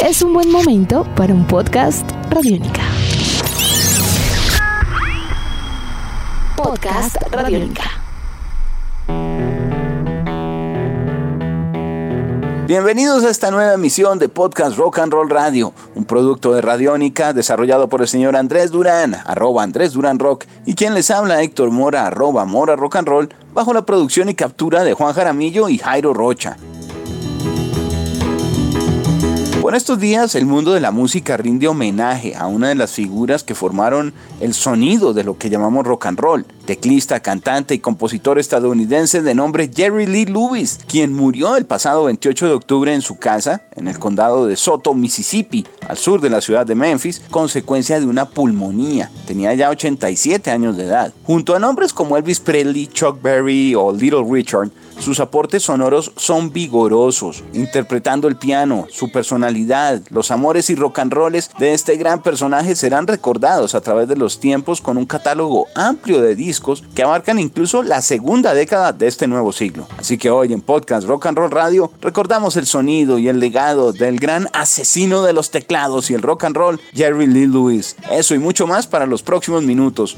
es un buen momento para un podcast Radiónica. Podcast Radiónica. Bienvenidos a esta nueva emisión de Podcast Rock and Roll Radio, un producto de Radiónica desarrollado por el señor Andrés Durán, arroba Andrés Durán Rock, y quien les habla Héctor Mora, arroba Mora Rock and Roll, bajo la producción y captura de Juan Jaramillo y Jairo Rocha. Por estos días el mundo de la música rinde homenaje a una de las figuras que formaron el sonido de lo que llamamos rock and roll, teclista, cantante y compositor estadounidense de nombre Jerry Lee Lewis, quien murió el pasado 28 de octubre en su casa, en el condado de Soto, Mississippi, al sur de la ciudad de Memphis, consecuencia de una pulmonía. Tenía ya 87 años de edad. Junto a nombres como Elvis Presley, Chuck Berry o Little Richard, sus aportes sonoros son vigorosos, interpretando el piano, su personalidad, los amores y rock and rolls de este gran personaje serán recordados a través de los tiempos con un catálogo amplio de discos que abarcan incluso la segunda década de este nuevo siglo. Así que hoy en Podcast Rock and Roll Radio recordamos el sonido y el legado del gran asesino de los teclados y el rock and roll, Jerry Lee Lewis. Eso y mucho más para los próximos minutos.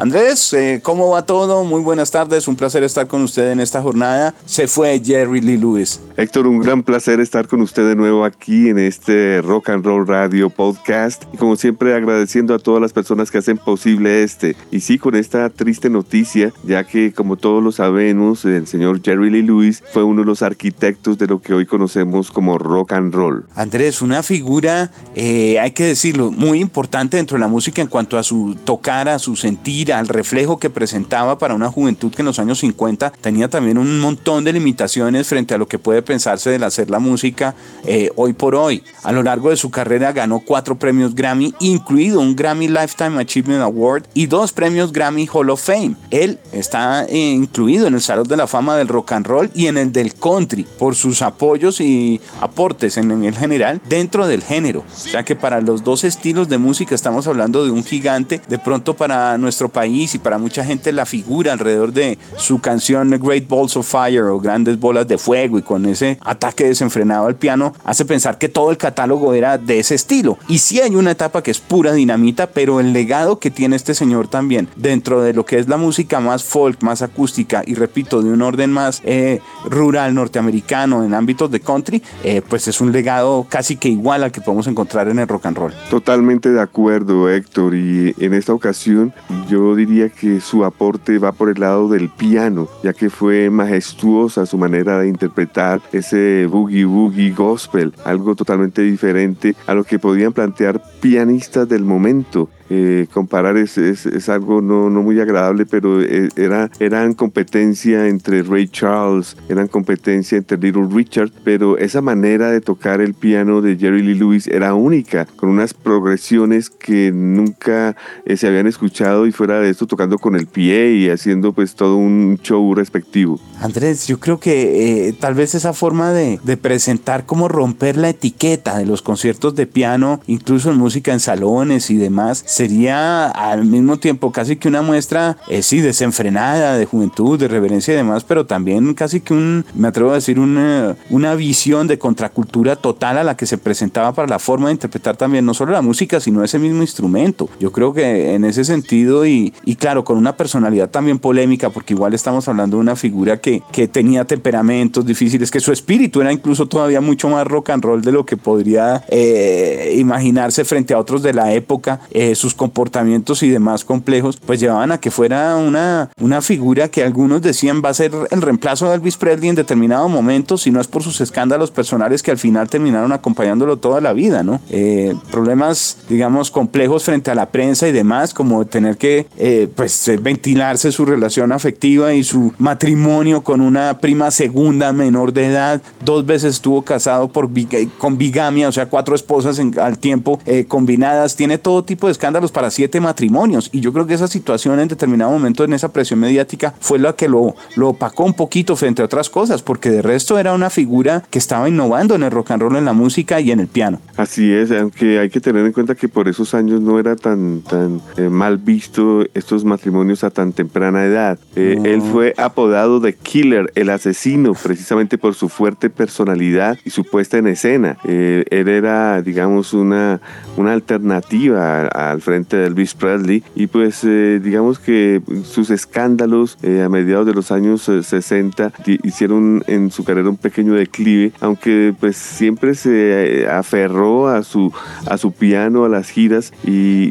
Andrés, eh, ¿cómo va todo? Muy buenas tardes, un placer estar con usted en esta jornada. Se fue Jerry Lee Lewis. Héctor, un gran placer estar con usted de nuevo aquí en este Rock and Roll Radio Podcast. Y como siempre agradeciendo a todas las personas que hacen posible este. Y sí, con esta triste noticia, ya que como todos lo sabemos, el señor Jerry Lee Lewis fue uno de los arquitectos de lo que hoy conocemos como rock and roll. Andrés, una figura, eh, hay que decirlo, muy importante dentro de la música en cuanto a su tocar, a su sentir al reflejo que presentaba para una juventud que en los años 50 tenía también un montón de limitaciones frente a lo que puede pensarse del hacer la música eh, hoy por hoy. A lo largo de su carrera ganó cuatro premios Grammy, incluido un Grammy Lifetime Achievement Award y dos premios Grammy Hall of Fame. Él está eh, incluido en el Salón de la Fama del Rock and Roll y en el del Country por sus apoyos y aportes en, en el general dentro del género. O sea que para los dos estilos de música estamos hablando de un gigante. De pronto para nuestro país país y para mucha gente la figura alrededor de su canción Great Balls of Fire o Grandes Bolas de Fuego y con ese ataque desenfrenado al piano hace pensar que todo el catálogo era de ese estilo. Y sí hay una etapa que es pura dinamita, pero el legado que tiene este señor también dentro de lo que es la música más folk, más acústica y repito, de un orden más eh, rural norteamericano en ámbitos de country, eh, pues es un legado casi que igual al que podemos encontrar en el rock and roll. Totalmente de acuerdo, Héctor. Y en esta ocasión yo diría que su aporte va por el lado del piano, ya que fue majestuosa su manera de interpretar ese boogie boogie gospel, algo totalmente diferente a lo que podían plantear pianistas del momento. Eh, comparar es, es, algo no, no, muy agradable, pero eh, era, eran competencia entre Ray Charles, eran competencia entre Little Richard, pero esa manera de tocar el piano de Jerry Lee Lewis era única, con unas progresiones que nunca eh, se habían escuchado y fuera de esto tocando con el pie y haciendo pues todo un show respectivo. Andrés, yo creo que tal vez esa forma de, de presentar como romper la etiqueta de los conciertos de piano, incluso en música en salones y demás, sería al mismo tiempo casi que una muestra, eh, sí, desenfrenada de juventud, de reverencia y demás, pero también casi que un, me atrevo a decir, una, una visión de contracultura total a la que se presentaba para la forma de interpretar también no solo la música, sino ese mismo instrumento. Yo creo que en ese sentido y, y claro, con una personalidad también polémica, porque igual estamos hablando de una figura que, que tenía temperamentos difíciles, que su espíritu era incluso todavía mucho más rock and roll de lo que podría eh, imaginarse frente a otros de la época. Eh, sus comportamientos y demás complejos, pues llevaban a que fuera una, una figura que algunos decían va a ser el reemplazo de Elvis Presley en determinado momento, si no es por sus escándalos personales que al final terminaron acompañándolo toda la vida, ¿no? Eh, problemas, digamos, complejos frente a la prensa y demás, como tener que, eh, pues, eh, ventilarse su relación afectiva y su matrimonio con una prima segunda menor de edad, dos veces estuvo casado por, con bigamia, o sea, cuatro esposas al tiempo combinadas, tiene todo tipo de escándalos escándalos para siete matrimonios. Y yo creo que esa situación en determinado momento en esa presión mediática fue la que lo, lo opacó un poquito frente a otras cosas, porque de resto era una figura que estaba innovando en el rock and roll, en la música y en el piano. Así es, aunque hay que tener en cuenta que por esos años no era tan, tan eh, mal visto estos matrimonios a tan temprana edad. Eh, él fue apodado de Killer, el asesino, precisamente por su fuerte personalidad y su puesta en escena. Eh, él era, digamos, una, una alternativa al frente de Elvis Presley y pues digamos que sus escándalos a mediados de los años 60 hicieron en su carrera un pequeño declive, aunque pues siempre se aferró a su, a su piano, a las giras y,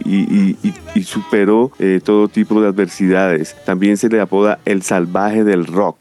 y superó todo tipo de adversidades. También se le apoda el salvaje del rock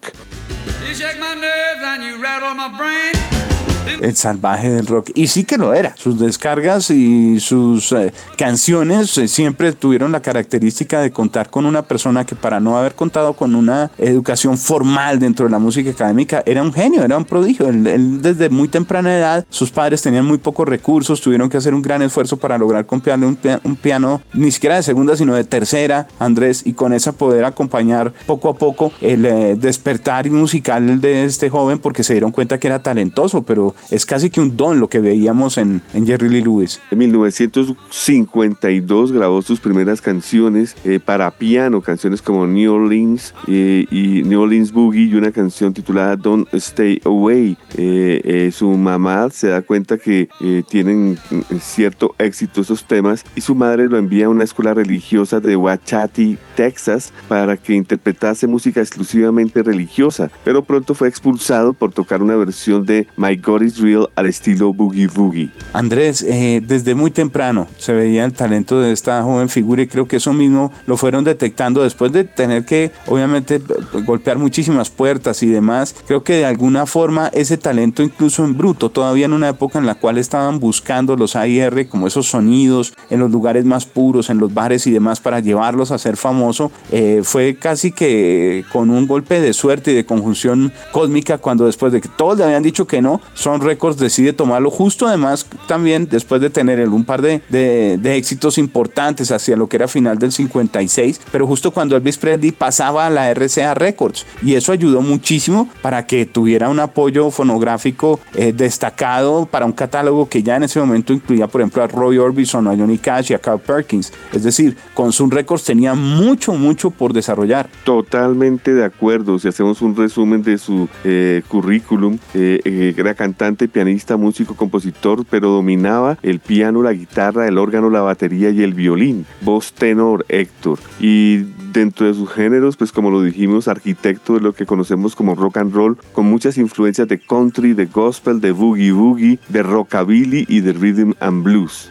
el salvaje del rock. Y sí que lo era. Sus descargas y sus eh, canciones eh, siempre tuvieron la característica de contar con una persona que para no haber contado con una educación formal dentro de la música académica era un genio, era un prodigio. Él, desde muy temprana edad, sus padres tenían muy pocos recursos, tuvieron que hacer un gran esfuerzo para lograr comprarle un, piano, ni siquiera de segunda, sino de tercera, Andrés, y con esa poder acompañar poco a poco el eh, despertar musical de este joven porque se dieron cuenta que era talentoso, pero es casi que un don lo que veíamos en, Jerry Lee Lewis. En 1952 grabó sus primeras canciones eh, para piano, canciones como New Orleans eh, y New Orleans Boogie y una canción titulada Don't Stay Away. Eh, su mamá se da cuenta que tienen cierto éxito esos temas y su madre lo envía a una escuela religiosa de Wachati, Texas, para que interpretase música exclusivamente religiosa, pero pronto fue expulsado por tocar una versión de My God Real al estilo Boogie Boogie. Andrés, eh, desde muy temprano se veía el talento de esta joven figura y creo que eso mismo lo fueron detectando después de tener que, obviamente, golpear muchísimas puertas y demás. Creo que de alguna forma ese talento, incluso en bruto, todavía en una época en la cual estaban buscando los AIR como esos sonidos en los lugares más puros, en los bares y demás, para llevarlos a ser famoso, eh, fue casi que con un golpe de suerte y de conjunción cósmica cuando después de que todos le habían dicho que no, Son Records decide tomarlo justo además también después de tener un par de, de, éxitos importantes hacia lo que era final del 56, pero justo cuando Elvis Presley pasaba a la RCA Records y eso ayudó muchísimo para que tuviera un apoyo fonográfico eh, destacado para un catálogo que ya en ese momento incluía por ejemplo a Roy Orbison, a Johnny Cash y a Carl Perkins. Es decir, con Sun Records tenía mucho, mucho por desarrollar. Totalmente de acuerdo. Si hacemos un resumen de su eh, currículum, eh, eh, era cantante, pianista, músico, compositor, pero dominaba el piano, la guitarra, el órgano, la batería y el violín. Voz tenor, Héctor. Y dentro de sus géneros, pues como lo dijimos, arquitecto de lo que conocemos como rock and roll, con muchas influencias de country, de gospel, de boogie boogie, de rockabilly y de rhythm and blues.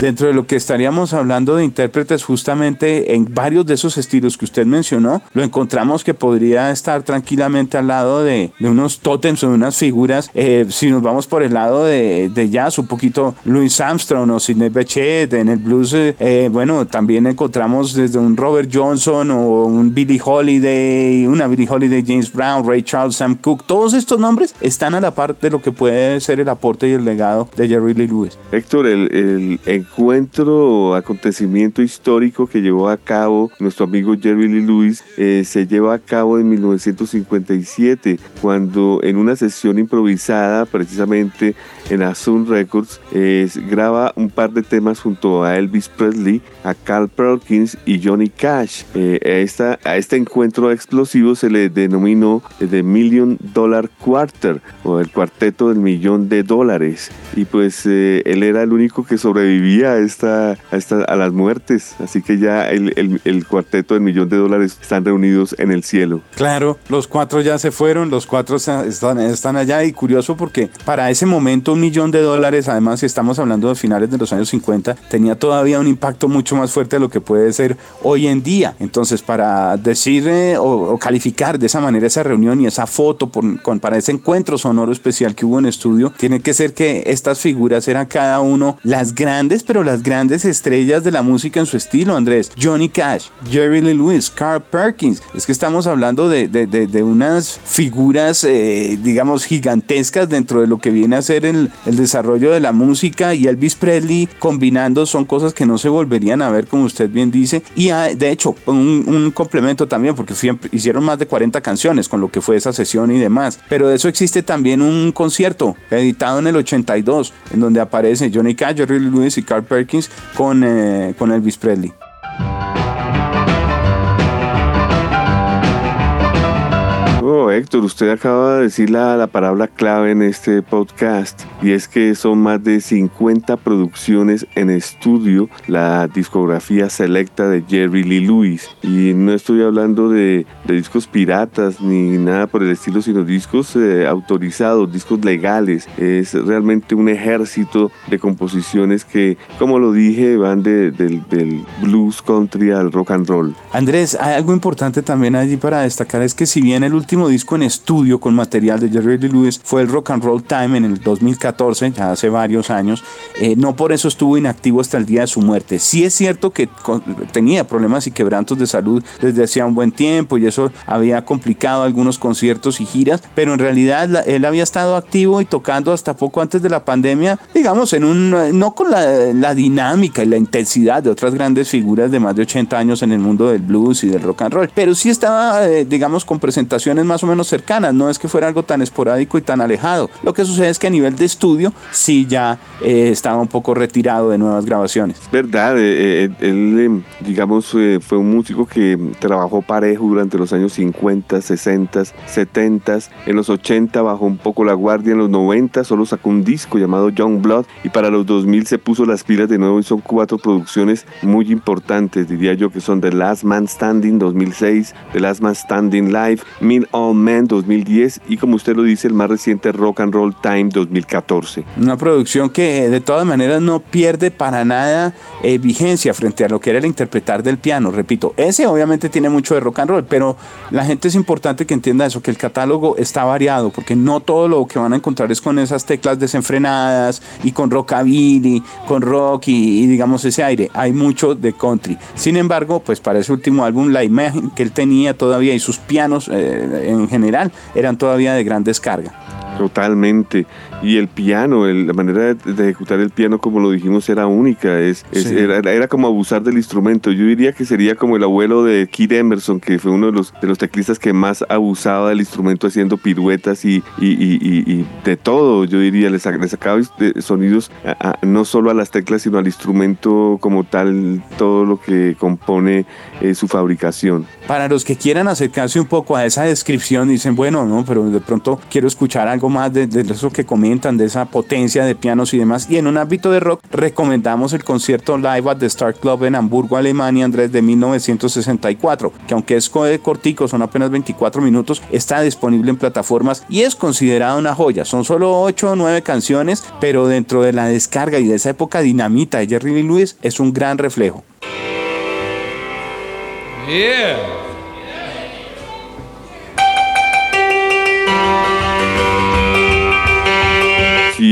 Dentro de lo que estaríamos hablando de intérpretes, justamente en varios de esos estilos que usted mencionó, lo encontramos que podría estar tranquilamente al lado de, unos tótems o de unas figuras. Eh, si nos vamos por el lado de, jazz, un poquito Louis Armstrong o Sidney Bechet, en el blues, eh, bueno, también encontramos desde un Robert Johnson o un Billie Holiday, una Billie Holiday, James Brown, Ray Charles, Sam Cooke, todos estos nombres están a la par de lo que puede ser el aporte y el legado de Jerry Lee Lewis. Héctor, el encuentro o acontecimiento histórico que llevó a cabo nuestro amigo Jerry Lee Lewis eh, se lleva a cabo en 1957 cuando en una sesión improvisada precisamente en Azul Records graba un par de temas junto a Elvis Presley, a Carl Perkins y Johnny Cash. Eh, a, esta, a este encuentro explosivo se le denominó The Million Dollar Quarter o el cuarteto del millón de dólares y pues eh, él era el único que sobrevivía a, esta, a, las muertes. Así que ya el, cuarteto del millón de dólares están reunidos en el cielo. Claro, los cuatro ya se fueron, los cuatro están, allá y curioso porque para ese momento un millón de dólares, además si estamos hablando de finales de los años 50, tenía todavía un impacto mucho más fuerte de lo que puede ser hoy en día. Entonces para decir eh, o, calificar de esa manera esa reunión y esa foto con, para ese encuentro sonoro especial que hubo en estudio, tiene que ser que estas figuras eran cada uno las grandes pero las grandes estrellas de la música en su estilo, Andrés. Johnny Cash, Jerry Lee Lewis, Carl Perkins. Es que estamos hablando de, de, unas figuras, eh, digamos, gigantescas dentro de lo que viene a ser el, el desarrollo de la música y Elvis Presley combinando son cosas que no se volverían a ver, como usted bien dice. Y ah, de hecho, un, un complemento también, porque hicieron más de 40 canciones con lo que fue esa sesión y demás. Pero de eso existe también un concierto editado en el 82, en donde aparece Johnny Cash, Jerry Lewis y Carl Perkins con, eh, con Elvis Presley. Héctor, usted acaba de decir la, la, palabra clave en este podcast y es que son más de 50 producciones en estudio, la discografía selecta de Jerry Lee Lewis. Y no estoy hablando de, discos piratas ni nada por el estilo, sino discos eh, autorizados, discos legales. Es realmente un ejército de composiciones que, como lo dije, van del, del blues country al rock and roll. Andrés, hay algo importante también allí para destacar, es que si bien el último disco en estudio con material de Jerry Lee Lewis fue el Rock and Roll Time en el 2014, ya hace varios años. Eh, no por eso estuvo inactivo hasta el día de su muerte. Sí es cierto que tenía problemas y quebrantos de salud desde hacía un buen tiempo y eso había complicado algunos conciertos y giras, pero en realidad él había estado activo y tocando hasta poco antes de la pandemia, digamos, en un no con la, la dinámica y la intensidad de otras grandes figuras de más de 80 años en el mundo del blues y del rock and roll, pero sí estaba, eh, digamos, con presentaciones más o menos cercanas, no es que fuera algo tan esporádico y tan alejado. Lo que sucede es que a nivel de estudio sí ya eh, estaba un poco retirado de nuevas grabaciones. Verdad, eh, eh, él digamos fue un músico que trabajó parejo durante los años 50, 60, 70, en los 80 bajó un poco la guardia, en los 90 solo sacó un disco llamado Young Blood y para los 2000 se puso las pilas de nuevo y son cuatro producciones muy importantes, diría yo que son The Last Man Standing 2006, The Last Man Standing Live, Mean Men 2010 y como usted lo dice el más reciente Rock and Roll Time 2014. Una producción que de todas maneras no pierde para nada eh, vigencia frente a lo que era el interpretar del piano. Repito, ese obviamente tiene mucho de rock and roll, pero la gente es importante que entienda eso, que el catálogo está variado, porque no todo lo que van a encontrar es con esas teclas desenfrenadas y con rockabilly, con rock y, digamos ese aire. Hay mucho de country. Sin embargo, pues para ese último álbum la imagen que él tenía todavía y sus pianos eh, en general eran todavía de gran descarga. Totalmente. Y el piano, la manera de, ejecutar el piano, como lo dijimos, era única. Es, era, como abusar del instrumento. Yo diría que sería como el abuelo de Keith Emerson, que fue uno de los, de los teclistas que más abusaba del instrumento haciendo piruetas y, y, de todo. Yo diría, le, sacaba sonidos no solo a las teclas, sino al instrumento como tal, todo lo que compone eh, su fabricación. Para los que quieran acercarse un poco a esa descripción, dicen, bueno, no, pero de pronto quiero escuchar algo más de, de eso que comentan, de esa potencia de pianos y demás. Y en un ámbito de rock, recomendamos el concierto Live at the Star Club en Hamburgo, Alemania, Andrés, de 1964, que aunque es cortico, son apenas 24 minutos, está disponible en plataformas y es considerada una joya. Son solo 8 o 9 canciones, pero dentro de la descarga y de esa época dinamita de Jerry Lee Lewis, es un gran reflejo.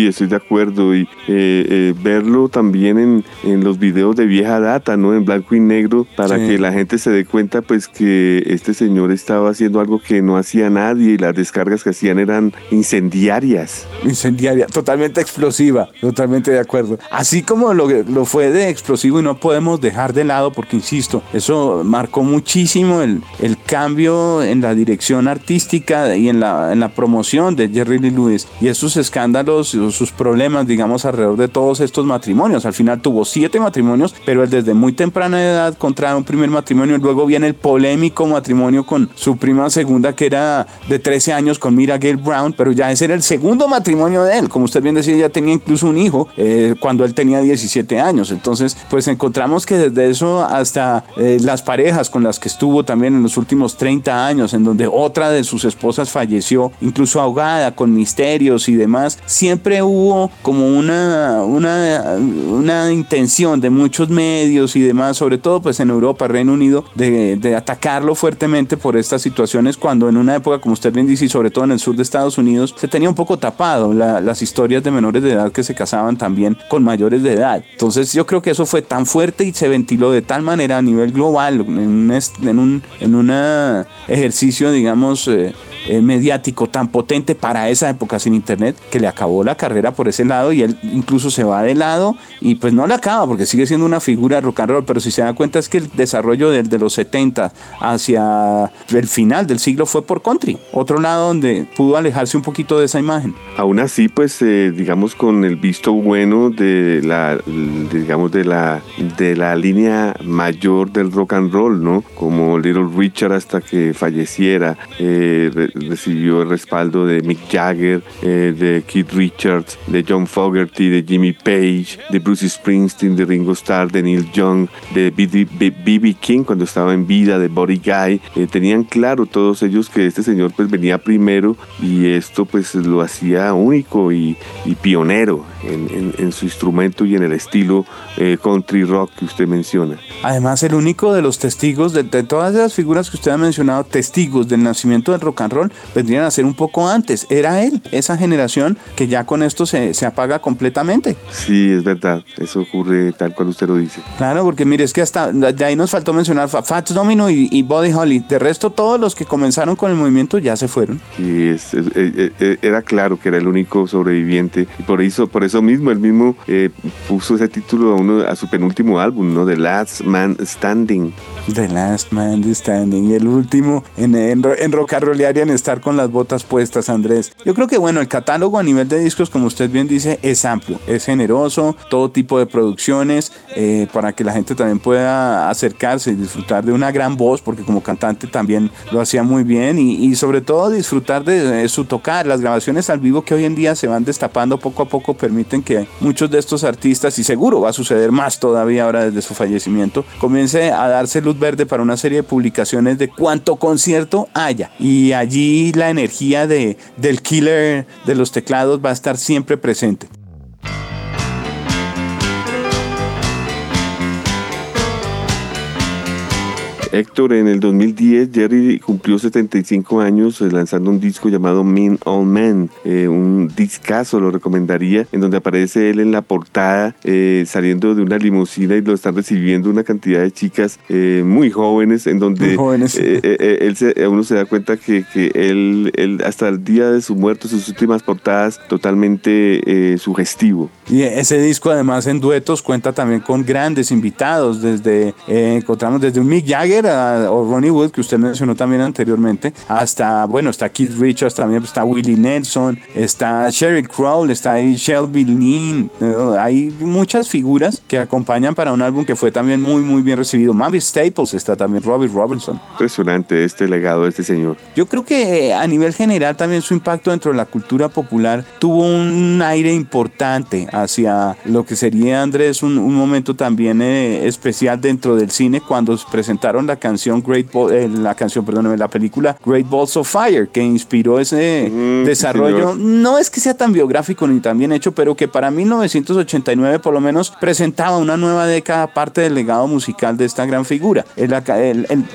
Sí, estoy de acuerdo. Y eh, eh, verlo también en, en, los videos de vieja data, ¿no? En blanco y negro, para que la gente se dé cuenta, pues, que este señor estaba haciendo algo que no hacía nadie y las descargas que hacían eran incendiarias. Incendiaria, totalmente explosiva, totalmente de acuerdo. Así como lo, lo fue de explosivo y no podemos dejar de lado, porque insisto, eso marcó muchísimo el, el cambio en la dirección artística y en la, en la promoción de Jerry Lee Lewis y esos escándalos sus problemas, digamos, alrededor de todos estos matrimonios. Al final tuvo siete matrimonios, pero él desde muy temprana edad contrae un primer matrimonio, luego viene el polémico matrimonio con su prima segunda, que era de 13 años con Mira Gail Brown, pero ya ese era el segundo matrimonio de él. Como usted bien decía, ya tenía incluso un hijo eh, cuando él tenía 17 años. Entonces, pues encontramos que desde eso hasta eh, las parejas con las que estuvo también en los últimos 30 años, en donde otra de sus esposas falleció, incluso ahogada, con misterios y demás, siempre hubo como una, una, una intención de muchos medios y demás, sobre todo pues en Europa, Reino Unido, de, de atacarlo fuertemente por estas situaciones cuando en una época, como usted bien dice, y sobre todo en el sur de Estados Unidos, se tenía un poco tapado las historias de menores de edad que se casaban también con mayores de edad. Entonces yo creo que eso fue tan fuerte y se ventiló de tal manera a nivel global, en un, en un en una ejercicio, digamos, eh, eh, mediático tan potente para esa época sin internet que le acabó la carrera por ese lado y él incluso se va de lado y pues no le acaba porque sigue siendo una figura rock and roll, pero si se da cuenta es que el desarrollo desde los 70 hacia el final del siglo fue por country, otro lado donde pudo alejarse un poquito de esa imagen. Aún así, pues eh, digamos con el visto bueno de la digamos de la de la línea mayor del rock and roll, ¿no? Como Little Richard hasta que falleciera, eh, recibió el respaldo de Mick Jagger, eh, de Keith Richards, de John Fogerty, de Jimmy Page, de Bruce Springsteen, de Ringo Starr, de Neil Young, de B.B. King cuando estaba en vida, de Buddy Guy. Eh, tenían claro todos ellos que este señor pues venía primero y esto pues lo hacía único y, pionero en, su instrumento y en el estilo eh, country rock que usted menciona. Además el único de los testigos de, de todas esas figuras que usted ha mencionado, testigos del nacimiento del rock and roll, vendrían a ser un poco antes. Era él, esa generación que ya con esto se, se apaga completamente. Sí, es verdad. Eso ocurre tal cual usted lo dice. Claro, porque mire, es que hasta de ahí nos faltó mencionar Fats Domino y, y Buddy Holly. De resto, todos los que comenzaron con el movimiento ya se fueron. Sí, es, era claro que era el único sobreviviente. Y por eso, por eso mismo, él mismo eh, puso ese título a, uno, a su penúltimo álbum, ¿no? The Last Man Standing. The Last Man Standing. El último en, en, en en estar con las botas puestas, Andrés. Yo creo que bueno, el catálogo a nivel de discos, como usted bien dice, es amplio, es generoso, todo tipo de producciones, eh, para que la gente también pueda acercarse y disfrutar de una gran voz, porque como cantante también lo hacía muy bien, y, sobre todo disfrutar de, su tocar. Las grabaciones al vivo que hoy en día se van destapando poco a poco permiten que muchos de estos artistas, y seguro va a suceder más todavía ahora desde su fallecimiento, comience a darse luz verde para una serie de publicaciones de cuánto concierto haya. Y allí la energía de, del killer de los teclados va a estar siempre presente. Héctor, en el 2010 Jerry cumplió 75 años eh, lanzando un disco llamado Mean All Men, eh, un discazo, lo recomendaría, en donde aparece él en la portada eh, saliendo de una limusina y lo están recibiendo una cantidad de chicas muy jóvenes, en donde él se, uno se da cuenta que, que él, él, hasta el día de su muerte, sus últimas portadas, totalmente sugestivo. Y ese disco además en duetos cuenta también con grandes invitados, desde encontramos desde un Mick Jagger o Ronnie Wood, que usted mencionó también anteriormente, hasta, bueno, está Keith Richards también, está Willie Nelson, está Sheryl Crow, está ahí Shelby Lynn, hay muchas figuras que acompañan para un álbum que fue también muy, muy bien recibido. Mavis Staples está también, Robbie Robinson. Impresionante este legado de este señor. Yo creo que a nivel general también su impacto dentro de la cultura popular tuvo un aire importante hacia lo que sería, Andrés, un, momento también eh, especial dentro del cine cuando presentaron la canción Great eh, la canción, perdóneme, la película Great Balls of Fire, que inspiró ese mm, desarrollo. No es que sea tan biográfico ni tan bien hecho, pero que para 1989 por lo menos presentaba una nueva década parte del legado musical de esta gran figura. La,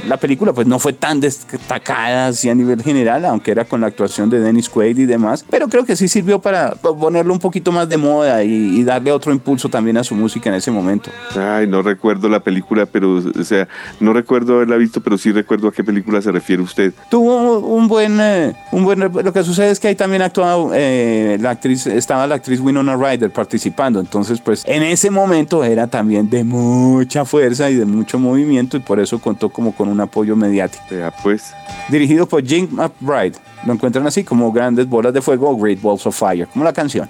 la película pues no fue tan destacada así a nivel general, aunque era con la actuación de Dennis Quaid y demás, pero creo que sí sirvió para ponerlo un poquito más de moda y, y darle otro impulso también a su música en ese momento. Ay, no recuerdo la película, pero o sea, no recuerdo haberla visto, pero sí recuerdo a qué película se refiere usted. Tuvo un buen, eh, un buen lo que sucede es que ahí también actuaba eh, la actriz, estaba la actriz Winona Ryder participando, entonces pues en ese momento era también de mucha fuerza y de mucho movimiento y por eso contó como con un apoyo mediático. Ya pues. Dirigido por Jim McBride, lo encuentran así como Grandes Bolas de Fuego o Great Balls of Fire, como la canción.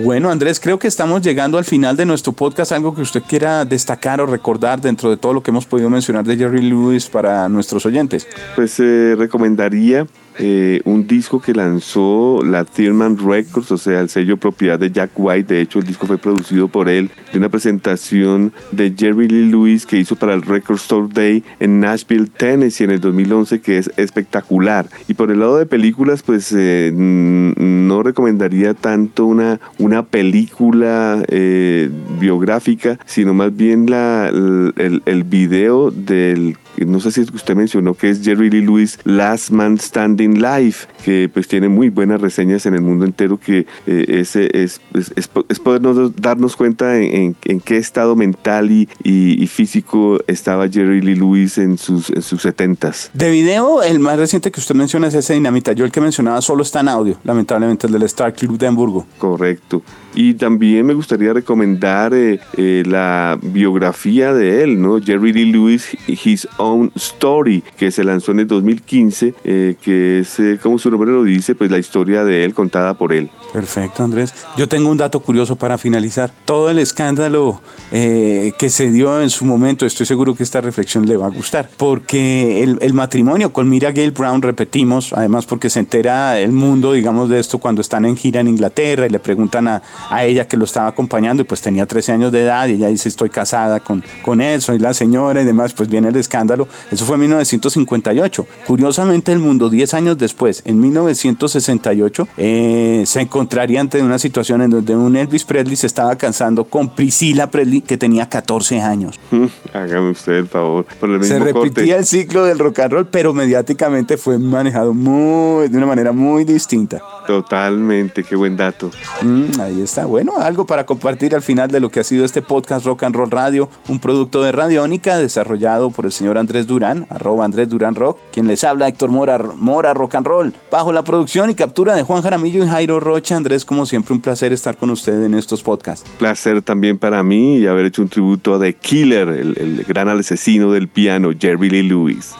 Bueno, Andrés, creo que estamos llegando al final de nuestro podcast. Algo que usted quiera destacar o recordar dentro de todo lo que hemos podido mencionar de Jerry Lewis para nuestros oyentes. Pues eh, recomendaría eh, un disco que lanzó la Thurman Records, o sea, el sello propiedad de Jack White. De hecho, el disco fue producido por él de una presentación de Jerry Lee Lewis que hizo para el Record Store Day en Nashville, Tennessee en el 2011, que es espectacular. Y por el lado de películas, pues eh, no recomendaría tanto una, una película eh, biográfica, sino más bien la, el, el video del no sé si usted mencionó que es Jerry Lee Lewis Last Man Standing Live, que pues tiene muy buenas reseñas en el mundo entero, que eh, ese es, es, podernos darnos cuenta en, qué estado mental y, y, físico estaba Jerry Lee Lewis en sus, en sus 70s. De video, el más reciente que usted menciona es ese Dinamita. Yo el que mencionaba solo está en audio, lamentablemente el del Star Club de Hamburgo. Correcto. Y también me gustaría recomendar eh, eh, la biografía de él, ¿no? Jerry Lee Lewis, His Own Story, que se lanzó en el 2015, eh, que es, como su nombre lo dice, pues la historia de él contada por él. Perfecto, Andrés. Yo tengo un dato curioso para finalizar. Todo el escándalo que se dio en su momento, estoy seguro que esta reflexión le va a gustar, porque el, el matrimonio con Mira Gale Brown, repetimos, además porque se entera el mundo, digamos, de esto cuando están en gira en Inglaterra y le preguntan a, a ella que lo estaba acompañando y pues tenía 13 años de edad y ella dice estoy casada con, con él, soy la señora y demás, pues viene el escándalo. Eso fue en 1958. Curiosamente el mundo 10 años después, en 1968, eh, se encontraría ante una situación en donde un Elvis Presley se estaba casando con Priscilla Presley que tenía 14 años. Hágame usted el favor. se repetía el ciclo del rock and roll, pero mediáticamente fue manejado muy, de una manera muy distinta. Totalmente, qué buen dato. Mm, ahí está. Bueno, algo para compartir al final de lo que ha sido este podcast Rock and Roll Radio, un producto de Radiónica desarrollado por el señor Andrés Durán, arroba Andrés Durán Rock, quien les habla Héctor Mora, Mora Rock and Roll, bajo la producción y captura de Juan Jaramillo y Jairo Rocha. Andrés, como siempre, un placer estar con usted en estos podcasts. Placer también para mí y haber hecho un tributo a The Killer, el, el gran asesino del piano, Jerry Lee Lewis.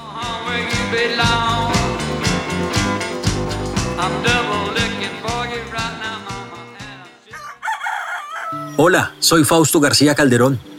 Hola, soy Fausto García Calderón.